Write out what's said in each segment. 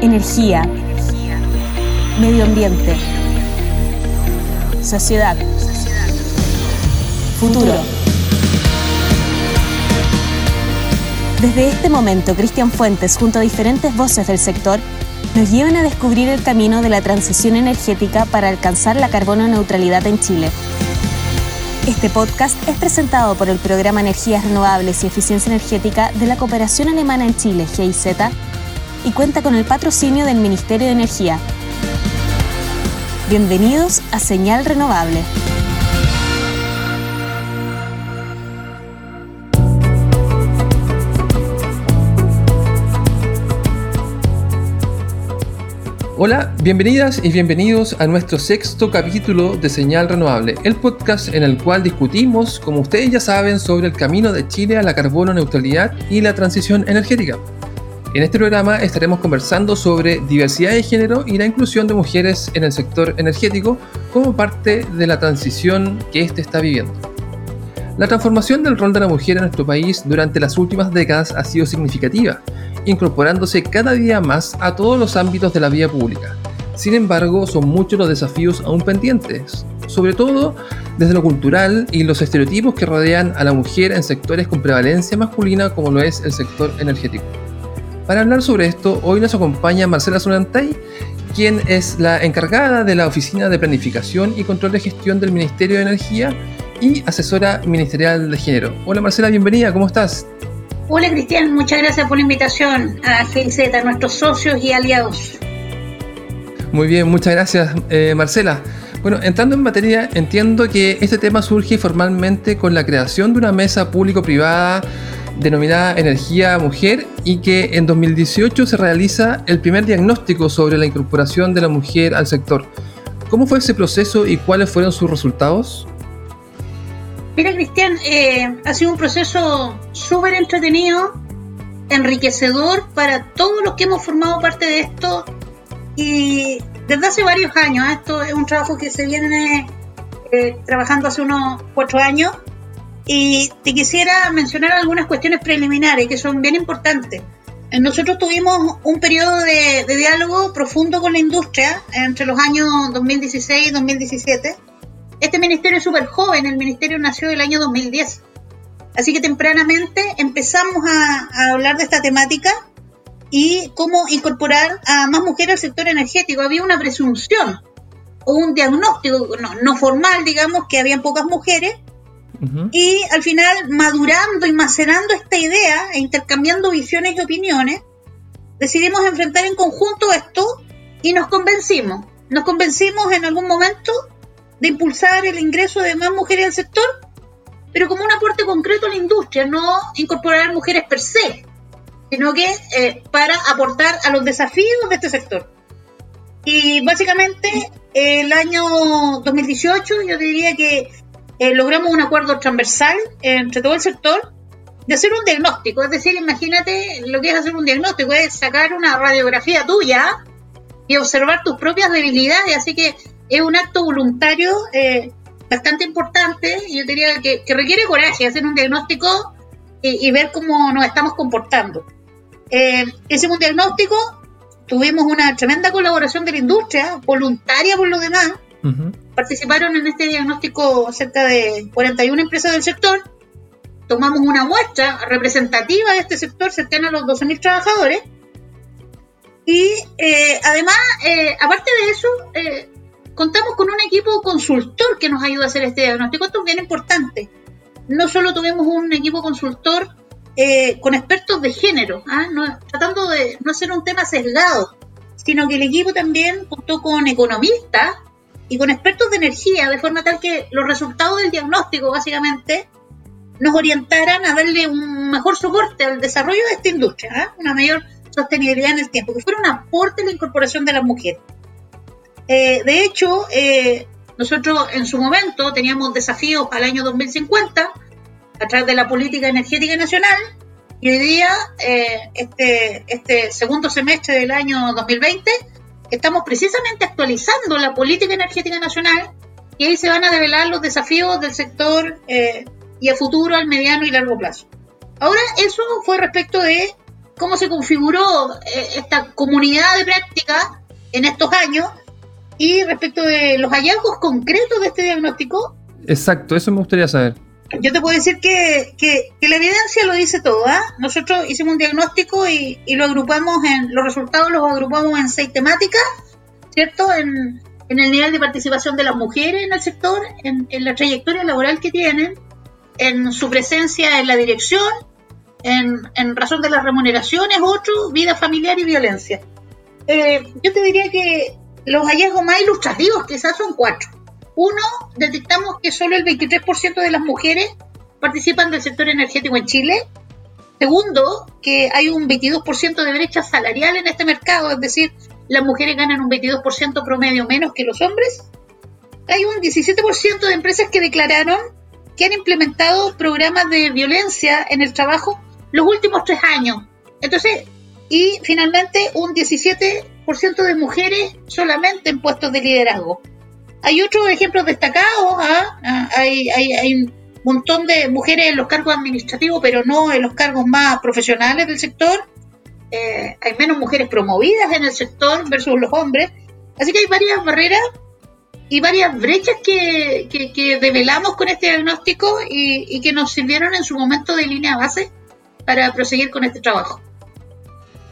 energía, medio ambiente, sociedad, futuro. Desde este momento, Cristian Fuentes, junto a diferentes voces del sector, nos llevan a descubrir el camino de la transición energética para alcanzar la carbono neutralidad en Chile. Este podcast es presentado por el Programa Energías Renovables y Eficiencia Energética de la Cooperación Alemana en Chile, GIZ, y cuenta con el patrocinio del Ministerio de Energía. Bienvenidos a Señal Renovable. Hola, bienvenidas y bienvenidos a nuestro sexto capítulo de Señal Renovable, el podcast en el cual discutimos, como ustedes ya saben, sobre el camino de Chile a la carbono neutralidad y la transición energética. En este programa estaremos conversando sobre diversidad de género y la inclusión de mujeres en el sector energético como parte de la transición que éste está viviendo. La transformación del rol de la mujer en nuestro país durante las últimas décadas ha sido significativa incorporándose cada día más a todos los ámbitos de la vida pública. Sin embargo, son muchos los desafíos aún pendientes, sobre todo desde lo cultural y los estereotipos que rodean a la mujer en sectores con prevalencia masculina como lo es el sector energético. Para hablar sobre esto, hoy nos acompaña Marcela Zulantay, quien es la encargada de la Oficina de Planificación y Control de Gestión del Ministerio de Energía y asesora ministerial de género. Hola Marcela, bienvenida, ¿cómo estás? Hola Cristian, muchas gracias por la invitación a GIZ, a nuestros socios y aliados. Muy bien, muchas gracias eh, Marcela. Bueno, entrando en materia, entiendo que este tema surge formalmente con la creación de una mesa público-privada denominada Energía Mujer y que en 2018 se realiza el primer diagnóstico sobre la incorporación de la mujer al sector. ¿Cómo fue ese proceso y cuáles fueron sus resultados? Mira, Cristian, eh, ha sido un proceso súper entretenido, enriquecedor para todos los que hemos formado parte de esto y desde hace varios años. ¿eh? Esto es un trabajo que se viene eh, trabajando hace unos cuatro años y te quisiera mencionar algunas cuestiones preliminares que son bien importantes. Nosotros tuvimos un periodo de, de diálogo profundo con la industria entre los años 2016 y 2017 este ministerio es súper joven, el ministerio nació el año 2010. Así que tempranamente empezamos a, hablar de esta temática y cómo incorporar a más mujeres al sector energético. Había una presunción o un diagnóstico no, formal, digamos, que habían pocas mujeres. Y al final, madurando y macerando esta idea e intercambiando visiones y opiniones, decidimos enfrentar en conjunto esto y nos convencimos. Nos convencimos en algún momento de impulsar el ingreso de más mujeres al sector, pero como un aporte concreto a la industria, no incorporar mujeres per se, sino que eh, para aportar a los desafíos de este sector. Y básicamente el año 2018 yo diría que eh, logramos un acuerdo transversal entre todo el sector de hacer un diagnóstico, es decir, imagínate lo que es hacer un diagnóstico, es sacar una radiografía tuya y observar tus propias debilidades, así que es un acto voluntario eh, bastante importante, yo diría que, requiere coraje hacer un diagnóstico y, ver cómo nos estamos comportando. Eh, hicimos un diagnóstico, tuvimos una tremenda colaboración de la industria, voluntaria por lo demás. Participaron en este diagnóstico cerca de 41 empresas del sector. Tomamos una muestra representativa de este sector cercana a los 12.000 trabajadores. Y eh, además, eh, aparte de eso, eh, contamos con un equipo consultor que nos ayuda a hacer este diagnóstico. Esto es bien importante. No solo tuvimos un equipo consultor con expertos de género, ¿ah? tratando de no hacer un tema sesgado, sino que el equipo también contó con economistas y con expertos de energía, de forma tal que los resultados del diagnóstico, básicamente, nos orientaran a darle un mejor soporte al desarrollo de esta industria, ¿ah? una mayor sostenibilidad en el tiempo, que fuera un aporte a la incorporación de las mujeres. Eh, de hecho, eh, nosotros en su momento teníamos desafíos al año 2050 a través de la política energética nacional y hoy día, eh, este, este segundo semestre del año 2020, estamos precisamente actualizando la política energética nacional y ahí se van a develar los desafíos del sector y a futuro, al mediano y largo plazo. Ahora, eso fue respecto de cómo se configuró eh, esta comunidad de práctica en estos años y respecto de los hallazgos concretos de este diagnóstico. Exacto, eso me gustaría saber. Yo te puedo decir que, que, la evidencia lo dice todo. ¿ah? Nosotros hicimos un diagnóstico y, y, lo agrupamos en, los resultados los agrupamos en seis temáticas, ¿cierto? En, en el nivel de participación de las mujeres en el sector, en, en la trayectoria laboral que tienen, en su presencia en la dirección, en, en razón de las remuneraciones, otro, vida familiar y violencia. Eh, yo te diría que los hallazgos más ilustrativos quizás son cuatro. Uno, detectamos que solo el 23% de las mujeres participan del sector energético en Chile. Segundo, que hay un 22% de brecha salarial en este mercado, es decir, las mujeres ganan un 22% promedio menos que los hombres. Hay un 17% de empresas que declararon que han implementado programas de violencia en el trabajo los últimos tres años. Entonces, y finalmente un 17% de mujeres solamente en puestos de liderazgo. Hay otros ejemplos destacados, ¿ah? Ah, hay, hay, un montón de mujeres en los cargos administrativos, pero no en los cargos más profesionales del sector. Eh, hay menos mujeres promovidas en el sector versus los hombres. Así que hay varias barreras y varias brechas que, que, develamos con este diagnóstico y, y, que nos sirvieron en su momento de línea base para proseguir con este trabajo.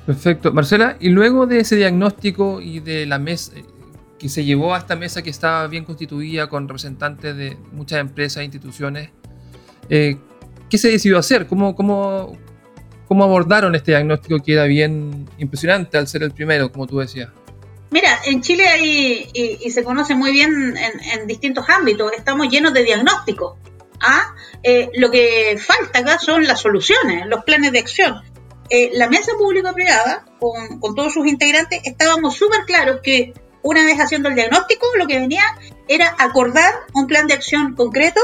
Perfecto. Marcela, y luego de ese diagnóstico y de la mesa que se llevó a esta mesa que estaba bien constituida con representantes de muchas empresas e instituciones, eh, ¿qué se decidió hacer? ¿Cómo, cómo, ¿Cómo abordaron este diagnóstico que era bien impresionante al ser el primero, como tú decías? Mira, en Chile hay, y, se conoce muy bien en, distintos ámbitos, estamos llenos de diagnósticos. ¿ah? Eh, lo que falta acá son las soluciones, los planes de acción. Eh, la mesa público-privada, con, con, todos sus integrantes, estábamos súper claros que una vez haciendo el diagnóstico, lo que venía era acordar un plan de acción concreto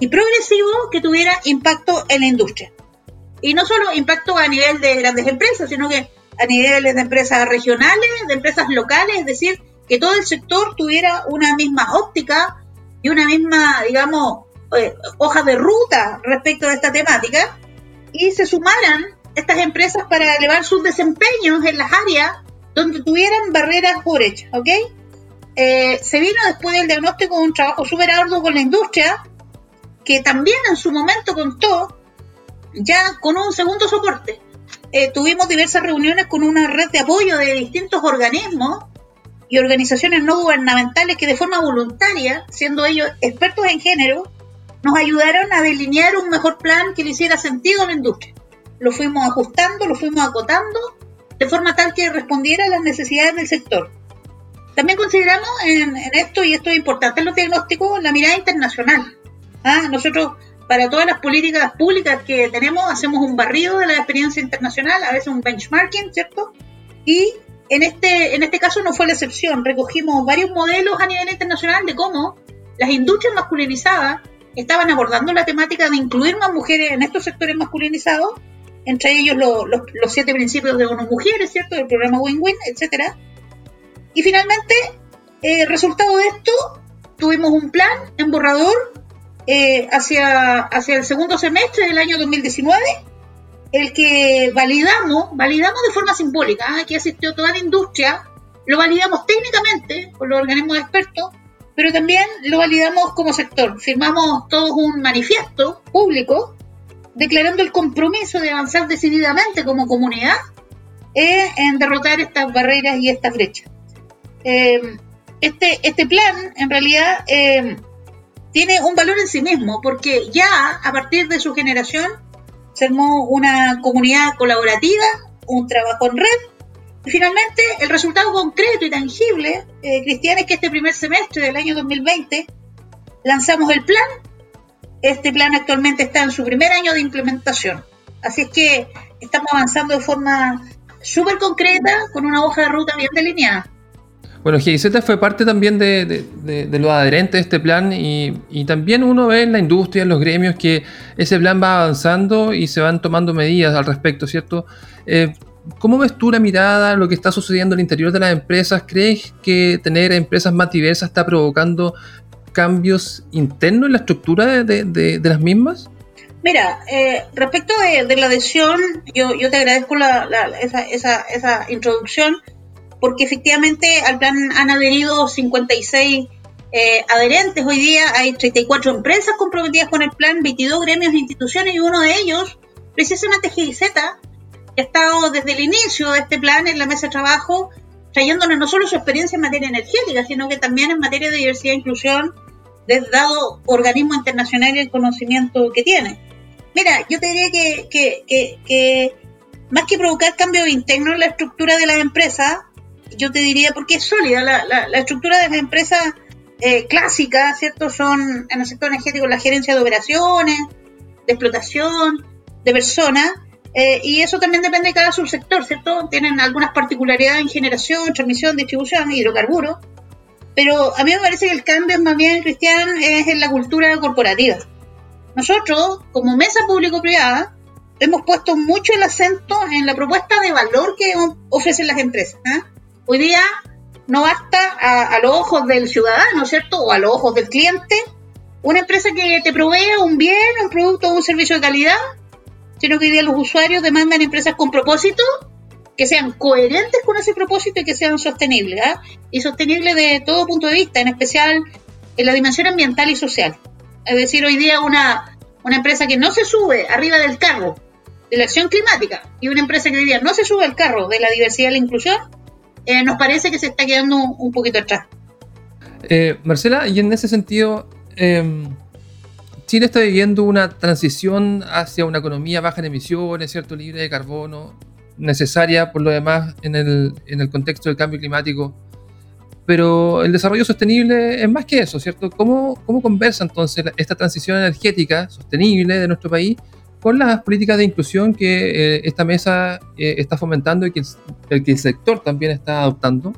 y progresivo que tuviera impacto en la industria. Y no solo impacto a nivel de grandes empresas, sino que a niveles de empresas regionales, de empresas locales, es decir, que todo el sector tuviera una misma óptica y una misma, digamos, eh, hoja de ruta respecto de esta temática y se sumaran estas empresas para elevar sus desempeños en las áreas donde tuvieran barreras hechas, ¿ok? Eh, se vino después del diagnóstico un trabajo súper arduo con la industria, que también en su momento contó ya con un segundo soporte. Eh, tuvimos diversas reuniones con una red de apoyo de distintos organismos y organizaciones no gubernamentales que de forma voluntaria, siendo ellos expertos en género, nos ayudaron a delinear un mejor plan que le hiciera sentido a la industria lo fuimos ajustando, lo fuimos acotando de forma tal que respondiera a las necesidades del sector. También consideramos en, esto, y esto es importante en los diagnósticos, la mirada internacional. ¿Ah? Nosotros, para todas las políticas públicas que tenemos, hacemos un barrido de la experiencia internacional, a veces un benchmarking, ¿cierto? Y en este, en este caso no fue la excepción. Recogimos varios modelos a nivel internacional de cómo las industrias masculinizadas estaban abordando la temática de incluir más mujeres en estos sectores masculinizados entre ellos los siete principios de unas mujeres, ¿cierto? Del programa Win-Win, etcétera. Y finalmente, eh, resultado de esto, tuvimos un plan en borrador eh, hacia, hacia el segundo semestre del año 2019, el que validamos, validamos de forma simbólica, aquí asistió toda la industria, lo validamos técnicamente con los organismos expertos, pero también lo validamos como sector. Firmamos todos un manifiesto público declarando el compromiso de avanzar decididamente como comunidad eh, en derrotar estas barreras y estas brechas. Eh, este, este plan, en realidad, eh, tiene un valor en sí mismo, porque ya a partir de su generación se armó una comunidad colaborativa, un trabajo en red, y finalmente el resultado concreto y tangible, Cristian, es que este primer semestre del año 2020 lanzamos el plan este plan actualmente está en su primer año de implementación. Así es que estamos avanzando de forma súper concreta con una hoja de ruta bien delineada. Bueno, GIZ fue parte también de, los adherentes de este plan y, también uno ve en la industria, en los gremios, que ese plan va avanzando y se van tomando medidas al respecto, ¿cierto? Eh, ¿Cómo ves tú la mirada, lo que está sucediendo al interior de las empresas? ¿Crees que tener empresas más diversas está provocando cambios internos en la estructura de, las mismas? Mira, eh, respecto de, la adhesión, yo, yo te agradezco la, esa, esa, esa, introducción, porque efectivamente al plan han adherido 56 eh, adherentes. Hoy día hay 34 empresas comprometidas con el plan, 22 gremios e instituciones, y uno de ellos, precisamente GIZ, que ha estado desde el inicio de este plan en la mesa de trabajo, trayéndonos no solo su experiencia en materia energética, sino que también en materia de diversidad e inclusión, dado organismo internacional y el conocimiento que tiene. Mira, yo te diría que, más que provocar cambios internos en la estructura de las empresas, yo te diría, porque es sólida, la, estructura de las empresas eh, clásicas, ¿cierto? Son en el sector energético la gerencia de operaciones, de explotación, de personas, eh, y eso también depende de cada subsector, ¿cierto? Tienen algunas particularidades en generación, transmisión, distribución, hidrocarburos, pero a mí me parece que el cambio más bien, Cristian, es en la cultura corporativa. Nosotros, como mesa público-privada, hemos puesto mucho el acento en la propuesta de valor que ofrecen las empresas. ¿eh? Hoy día no basta a, los ojos del ciudadano, ¿cierto? O a los ojos del cliente, una empresa que te provea un bien, un producto o un servicio de calidad, sino que hoy día los usuarios demandan empresas con propósito, que sean coherentes con ese propósito y que sean sostenibles. ¿eh? Y sostenibles de todo punto de vista, en especial en la dimensión ambiental y social. Es decir, hoy día una, una empresa que no se sube arriba del carro de la acción climática y una empresa que hoy día no se sube al carro de la diversidad y la inclusión, eh, nos parece que se está quedando un poquito atrás. Eh, Marcela, y en ese sentido, em, Chile está viviendo una transición hacia una economía baja en emisiones, ¿cierto? libre de carbono, necesaria por lo demás en el, en el contexto del cambio climático. Pero el desarrollo sostenible es más que eso, ¿cierto? ¿Cómo, cómo conversa entonces esta transición energética sostenible de nuestro país con las políticas de inclusión que eh, esta mesa eh, está fomentando y que el, que el sector también está adoptando?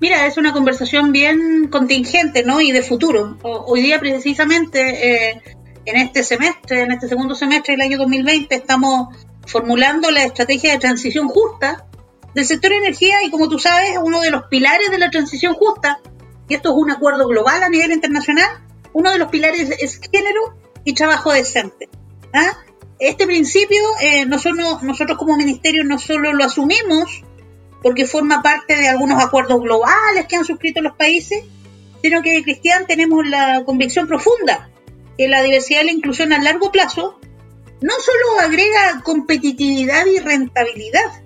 Mira, es una conversación bien contingente, ¿no? Y de futuro. hoy día precisamente eh, en este semestre, en este segundo semestre del año 2020, estamos formulando la estrategia de transición justa del sector energía y como tú sabes, uno de los pilares de la transición justa, y esto es un acuerdo global a nivel internacional, uno de los pilares es género y trabajo decente. ¿ah? Este principio eh, nosotros, nosotros como ministerio no solo lo asumimos porque forma parte de algunos acuerdos globales que han suscrito los países, sino que Cristian tenemos la convicción profunda que la diversidad y la inclusión a largo plazo no solo agrega competitividad y rentabilidad,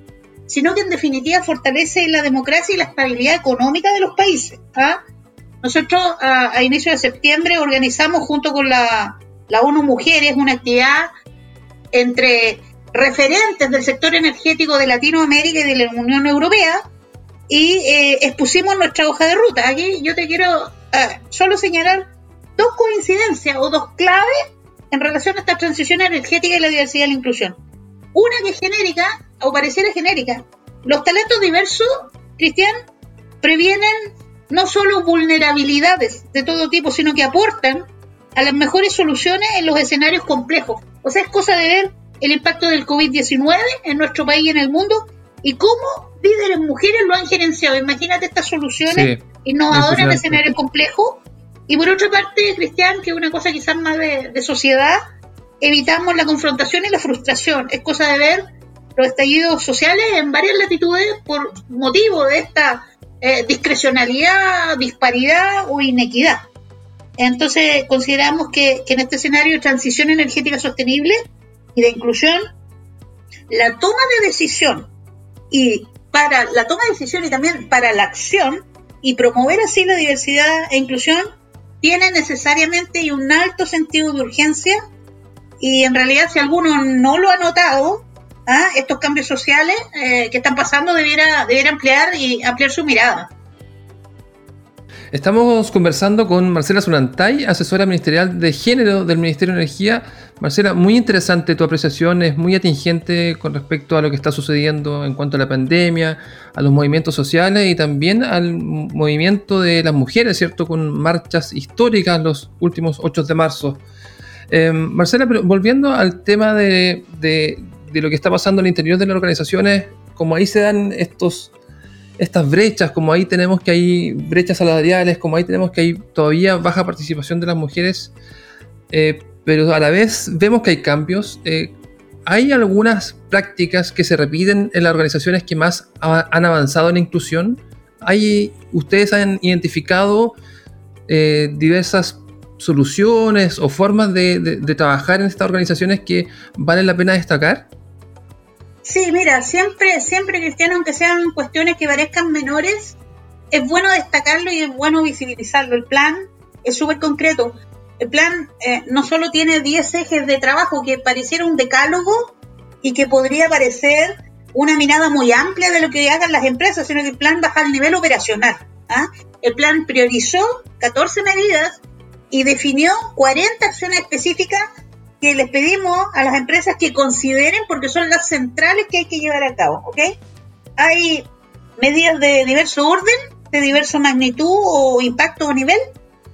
sino que en definitiva fortalece la democracia y la estabilidad económica de los países. ¿ah? Nosotros a, a inicio de septiembre organizamos junto con la, la ONU Mujeres una actividad entre referentes del sector energético de Latinoamérica y de la Unión Europea y eh, expusimos nuestra hoja de ruta. Aquí yo te quiero ah, solo señalar dos coincidencias o dos claves en relación a esta transición energética y la diversidad y la inclusión. Una que es genérica o pareciera genérica. Los talentos diversos, Cristian, previenen no solo vulnerabilidades de todo tipo, sino que aportan a las mejores soluciones en los escenarios complejos. O sea, es cosa de ver el impacto del COVID-19 en nuestro país y en el mundo y cómo líderes mujeres lo han gerenciado. Imagínate estas soluciones innovadoras en escenarios complejos. Y por otra parte, Cristian, que es una cosa quizás más de sociedad, evitamos la confrontación y la frustración. Es cosa de ver los estallidos sociales en varias latitudes por motivo de esta eh, discrecionalidad, disparidad o inequidad. Entonces consideramos que, en este escenario de transición energética sostenible y de inclusión, la toma de decisión y para la toma de decisión y también para la acción y promover así la diversidad e inclusión tiene necesariamente un alto sentido de urgencia y en realidad si alguno no lo ha notado, ¿ah? estos cambios sociales eh, que están pasando debiera, debiera ampliar y ampliar su mirada. Estamos conversando con Marcela Zulantay, asesora ministerial de género del Ministerio de Energía. Marcela, muy interesante tu apreciación, es muy atingente con respecto a lo que está sucediendo en cuanto a la pandemia, a los movimientos sociales y también al movimiento de las mujeres, ¿cierto? Con marchas históricas los últimos 8 de marzo. Em, Marcela, pero volviendo al tema de, lo que está pasando en el interior de las organizaciones, como ahí se dan estas brechas, como ahí tenemos que hay brechas salariales, como ahí tenemos que hay todavía baja participación de las mujeres, eh, pero a la vez vemos que hay cambios. Eh, ¿Hay algunas prácticas que se repiten en las organizaciones que más han avanzado en la inclusión? ¿Hay, ¿Ustedes han identificado eh, diversas soluciones o formas de, trabajar en estas organizaciones que valen la pena destacar? Sí, mira, siempre, siempre, Cristiano, aunque sean cuestiones que parezcan menores, es bueno destacarlo y es bueno visibilizarlo. El plan es súper concreto. El plan eh, no solo tiene 10 ejes de trabajo que pareciera un decálogo y que podría parecer una mirada muy amplia de lo que hagan las empresas, sino que el plan baja al nivel operacional. ¿ah? El plan priorizó 14 medidas y definió 40 acciones específicas que les pedimos a las empresas que consideren porque son las centrales que hay que llevar a cabo. Hay medidas de diverso orden, de diversa magnitud o impacto o nivel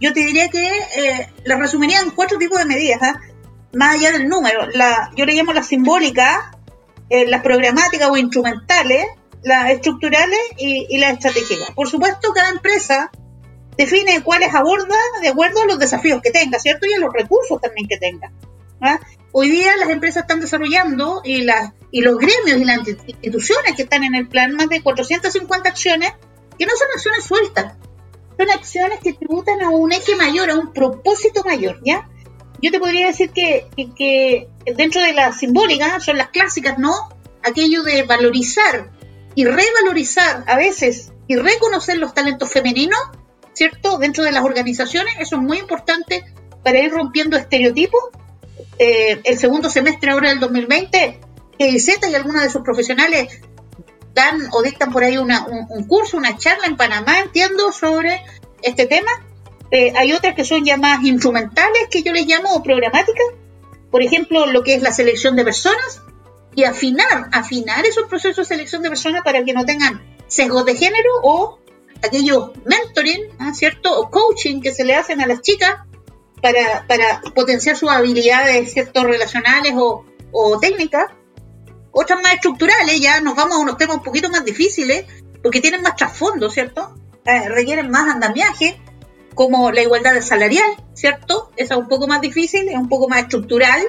yo te diría que eh, las resumiría en cuatro tipos de medidas, ¿ah? más allá del número. La, yo le llamo las simbólicas, eh, las programáticas o instrumentales, las estructurales y, las estratégicas. Por supuesto, cada empresa define cuáles aborda de acuerdo a los desafíos que tenga, ¿cierto? Y a los recursos también que tenga. ¿ah? Hoy día las empresas están desarrollando y, las, y los gremios y las instituciones que están en el plan más de 450 acciones que no son acciones sueltas, son acciones que tributan a un eje mayor, a un propósito mayor, ¿ya? Yo te podría decir que, que, dentro de la simbólica son las clásicas, ¿no? Aquello de valorizar y revalorizar a veces y reconocer los talentos femeninos, ¿cierto? Dentro de las organizaciones, eso es muy importante para ir rompiendo estereotipos. Eh, el segundo semestre ahora del 2020, GIZ y algunas de sus profesionales dan o dictan por ahí un, curso, una charla en Panamá, entiendo, sobre este tema. Eh, hay otras que son más instrumentales, que yo les llamo, programáticas. Por ejemplo, lo que es la selección de personas y afinar, afinar esos procesos de selección de personas para que no tengan sesgos de género o aquellos mentoring, ¿ah? ¿cierto? O coaching que se le hacen a las chicas para, para potenciar sus habilidades, ¿cierto? Relacionales o, o técnicas otras más estructurales, ya nos vamos a unos temas un poquito más difíciles, porque tienen más trasfondo, ¿cierto? Eh, requieren más andamiaje, como la igualdad salarial, ¿cierto? Esa es un poco más difícil, es un poco más estructural,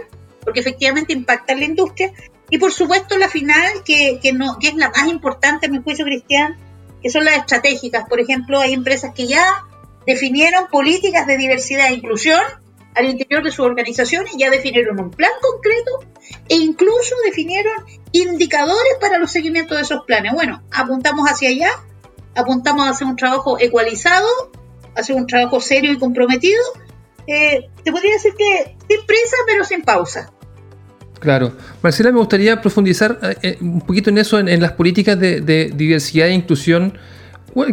porque efectivamente impacta en la industria. Y por supuesto la final, que, que, no, que es la más importante mi juicio cristiano, que son las estratégicas. Por ejemplo, hay empresas que ya definieron políticas de diversidad e inclusión al interior de sus organizaciones, ya definieron un plan concreto e incluso definieron indicadores para los seguimientos de esos planes. Bueno, apuntamos hacia allá, apuntamos a hacer un trabajo ecualizado, hacer un trabajo serio y comprometido. Eh, te podría decir que sin prisa, pero sin pausa. Claro. Marcela, me gustaría profundizar eh, eh, un poquito en eso, en, las políticas de, diversidad e inclusión.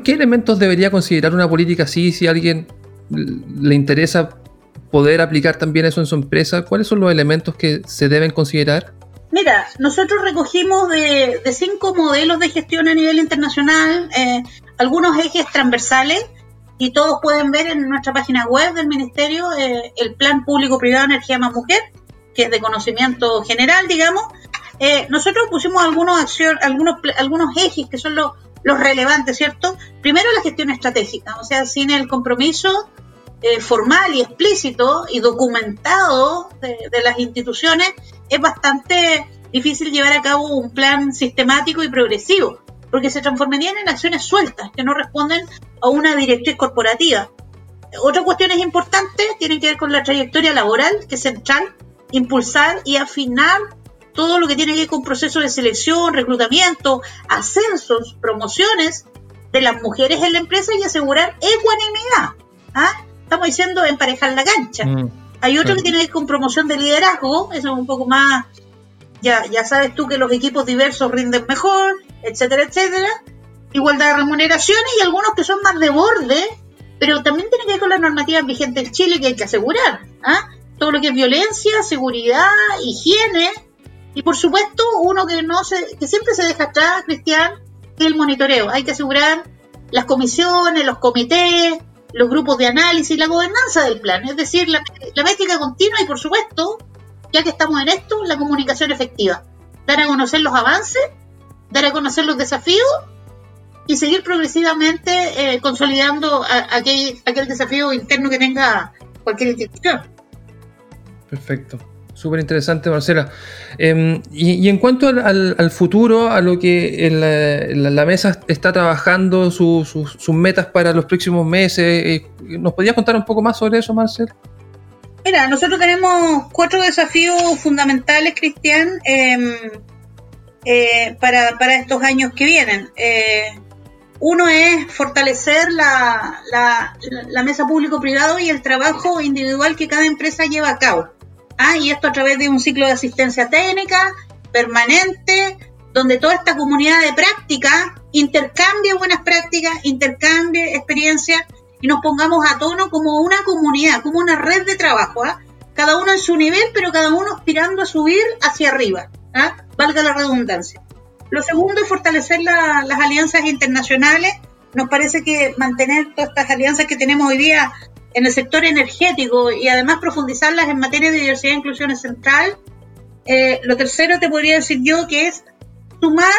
¿Qué elementos debería considerar una política así si alguien le interesa poder aplicar también eso en su empresa? ¿Cuáles son los elementos que se deben considerar? Mira, nosotros recogimos de, cinco modelos de gestión a nivel internacional eh, algunos ejes transversales y todos pueden ver en nuestra página web del Ministerio eh, el Plan Público-Privado Energía más Mujer, que es de conocimiento general, digamos. Eh, nosotros pusimos algunos, acción, algunos, ejes que son los relevantes, ¿cierto? Primero la gestión estratégica, o sea, sin el compromiso eh, formal y explícito y documentado de, las instituciones, es bastante difícil llevar a cabo un plan sistemático y progresivo, porque se transformarían en acciones sueltas que no responden a una directriz corporativa. Otra cuestión es importante, tiene que ver con la trayectoria laboral, que es central, impulsar y afinar todo lo que tiene que ver con procesos de selección, reclutamiento, ascensos, promociones de las mujeres en la empresa y asegurar ecuanimidad. ¿ah? Estamos diciendo emparejar la cancha. Mm, Hay otro que tiene que ver con promoción de liderazgo, eso es un poco más, ya, ya sabes tú que los equipos diversos rinden mejor, etcétera, etcétera. Igualdad de remuneraciones y algunos que son más de borde, pero también tiene que ver con las normativas vigentes en Chile que hay que asegurar. ¿ah? Todo lo que es violencia, seguridad, higiene. Y por supuesto, uno que no se, que siempre se deja atrás, Cristian, es el monitoreo. Hay que asegurar las comisiones, los comités, los grupos de análisis, la gobernanza del plan, es decir, la, métrica continua y por supuesto, ya que estamos en esto, la comunicación efectiva. Dar a conocer los avances, dar a conocer los desafíos y seguir progresivamente eh, consolidando aquel, aquel desafío interno que tenga cualquier institución. Perfecto. Súper interesante, Marcela. Em, y, en cuanto al, futuro, a lo que la, mesa está trabajando, sus metas para los próximos meses, eh, ¿nos podías contar un poco más sobre eso, Marcela? Mira, nosotros tenemos cuatro desafíos fundamentales, Cristian, em, eh, para, estos años que vienen. Eh, uno es fortalecer la, la mesa público-privado y el trabajo individual que cada empresa lleva a cabo. ¿Ah? y esto a través de un ciclo de asistencia técnica permanente, donde toda esta comunidad de práctica intercambie buenas prácticas, intercambie experiencias y nos pongamos a tono como una comunidad, como una red de trabajo, ¿ah? cada uno en su nivel, pero cada uno aspirando a subir hacia arriba, ¿ah? valga la redundancia. Lo segundo es fortalecer las alianzas internacionales. Nos parece que mantener todas estas alianzas que tenemos hoy día en el sector energético y además profundizarlas en materia de diversidad e inclusión es central. Eh, lo tercero te podría decir yo que es sumar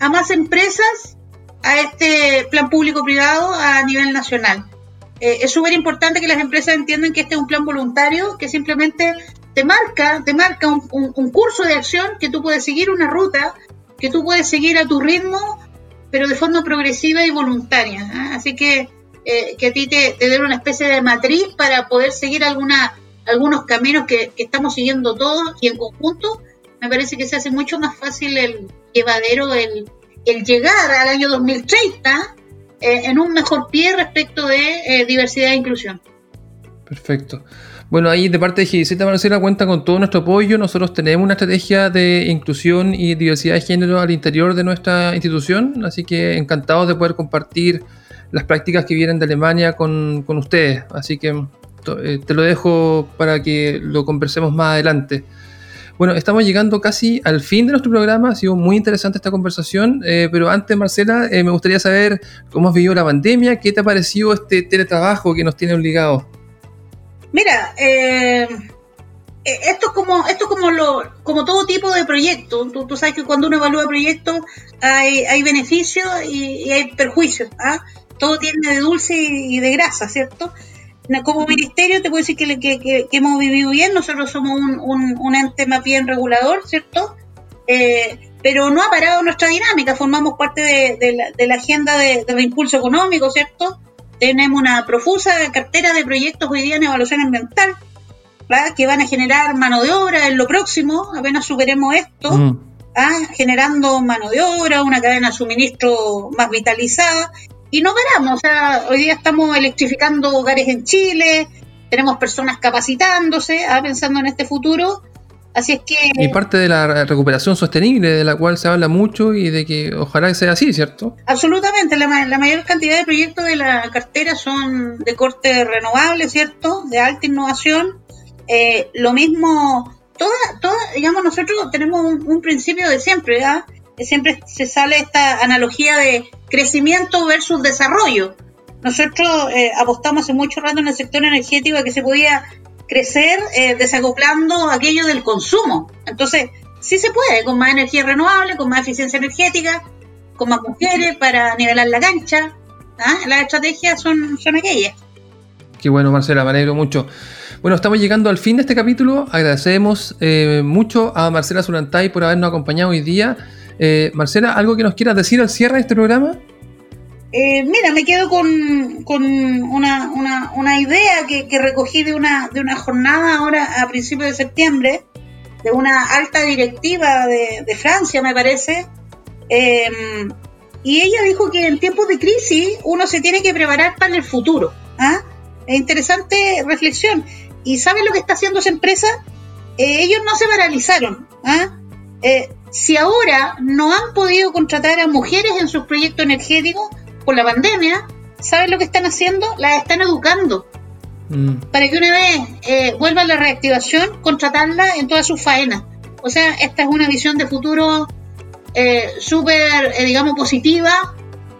a más empresas a este plan público-privado a nivel nacional. Eh, es súper importante que las empresas entiendan que este es un plan voluntario que simplemente te marca, te marca un, un curso de acción que tú puedes seguir una ruta, que tú puedes seguir a tu ritmo, pero de forma progresiva y voluntaria. ¿ah? Así que eh, que a ti te, te den una especie de matriz para poder seguir alguna, algunos caminos que, estamos siguiendo todos y en conjunto, me parece que se hace mucho más fácil el llevadero, el, el llegar al año 2030 eh, en un mejor pie respecto de eh, diversidad e inclusión. Perfecto. Bueno, ahí de parte de GIZ Marcela cuenta con todo nuestro apoyo. Nosotros tenemos una estrategia de inclusión y diversidad de género al interior de nuestra institución, así que encantados de poder compartir las prácticas que vienen de Alemania con, ustedes. Así que eh, te lo dejo para que lo conversemos más adelante. Bueno, estamos llegando casi al fin de nuestro programa. Ha sido muy interesante esta conversación. Eh, pero antes, Marcela, eh, me gustaría saber cómo has vivido la pandemia. ¿Qué te ha parecido este teletrabajo que nos tiene obligados? Mira, esto es como esto como lo como todo tipo de proyecto. Tú, sabes que cuando uno evalúa proyectos hay, hay beneficios y, hay perjuicios. ¿ah? Todo tiene de dulce y de grasa, ¿cierto? Como ministerio te puedo decir que, que, hemos vivido bien, nosotros somos un, ente más bien regulador, ¿cierto? Eh, pero no ha parado nuestra dinámica, formamos parte de, la, agenda de, reimpulso económico, ¿cierto? Tenemos una profusa cartera de proyectos hoy día en evaluación ambiental, ¿verdad? que van a generar mano de obra en lo próximo, apenas superemos esto, mm. ¿ah? generando mano de obra, una cadena de suministro más vitalizada y no paramos. O sea, hoy día estamos electrificando hogares en Chile, tenemos personas capacitándose, ah, pensando en este futuro. Así es que. Y parte de la recuperación sostenible, de la cual se habla mucho y de que ojalá sea así, ¿cierto? Absolutamente. La, mayor cantidad de proyectos de la cartera son de corte renovable, ¿cierto? De alta innovación. Eh, lo mismo, toda, toda, digamos, nosotros tenemos un, un principio de siempre, ¿verdad? Siempre se sale esta analogía de crecimiento versus desarrollo. Nosotros eh, apostamos hace mucho rato en el sector energético a que se podía crecer eh, desacoplando aquello del consumo. Entonces, sí se puede, con más energía renovable, con más eficiencia energética, con más mujeres para nivelar la cancha. ¿ah? Las estrategias son, son aquellas. Qué bueno, Marcela, me alegro mucho. Bueno, estamos llegando al fin de este capítulo. Agradecemos eh, mucho a Marcela Zulantay por habernos acompañado hoy día. Eh, Marcela, ¿algo que nos quieras decir al cierre de este programa? Eh, mira, me quedo con, una, idea que, recogí de una, de una jornada ahora a principios de septiembre, de una alta directiva de, Francia, me parece. Em, y ella dijo que en tiempos de crisis uno se tiene que preparar para el futuro. ¿ah? Es interesante reflexión. ¿Y saben lo que está haciendo esa empresa? Eh, ellos no se paralizaron. ¿ah? Si ahora no han podido contratar a mujeres en sus proyectos energéticos por la pandemia, ¿saben lo que están haciendo? Las están educando. Mm. Para que una vez eh, vuelva la reactivación, contratarla en todas sus faenas. O sea, esta es una visión de futuro eh, súper, eh, digamos, positiva,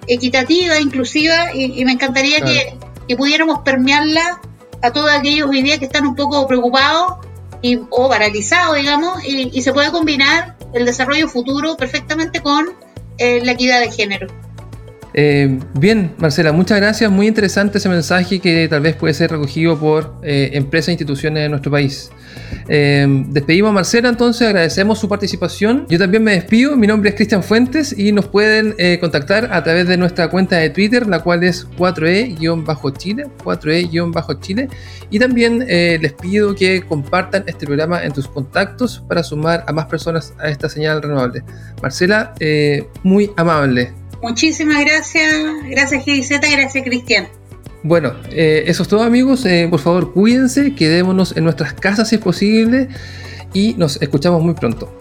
equitativa, inclusiva, y, me encantaría que, pudiéramos permearla a todos aquellos hoy día que están un poco preocupados y, o paralizados, digamos, y, y se puede combinar el desarrollo futuro perfectamente con eh, la equidad de género. Eh, bien, Marcela, muchas gracias. Muy interesante ese mensaje que tal vez puede ser recogido por eh, empresas e instituciones de nuestro país. Eh, despedimos a Marcela entonces, agradecemos su participación. Yo también me despido, mi nombre es Cristian Fuentes y nos pueden contactar a través de nuestra cuenta de Twitter, la cual es 4E-Chile, 4E-Chile. Y también les pido que compartan este programa en tus contactos para sumar a más personas a esta señal renovable. Marcela, muy amable. Muchísimas gracias, gracias GIZ, gracias Cristian. Bueno, eh, eso es todo amigos, eh, por favor cuídense, quedémonos en nuestras casas si es posible y nos escuchamos muy pronto.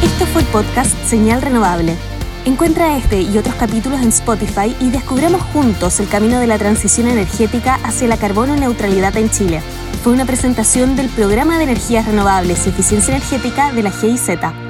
Esto fue el podcast Señal Renovable Encuentra este y otros capítulos en Spotify y descubramos juntos el camino de la transición energética hacia la carbono neutralidad en Chile. Fue una presentación del Programa de Energías Renovables y Eficiencia Energética de la GIZ.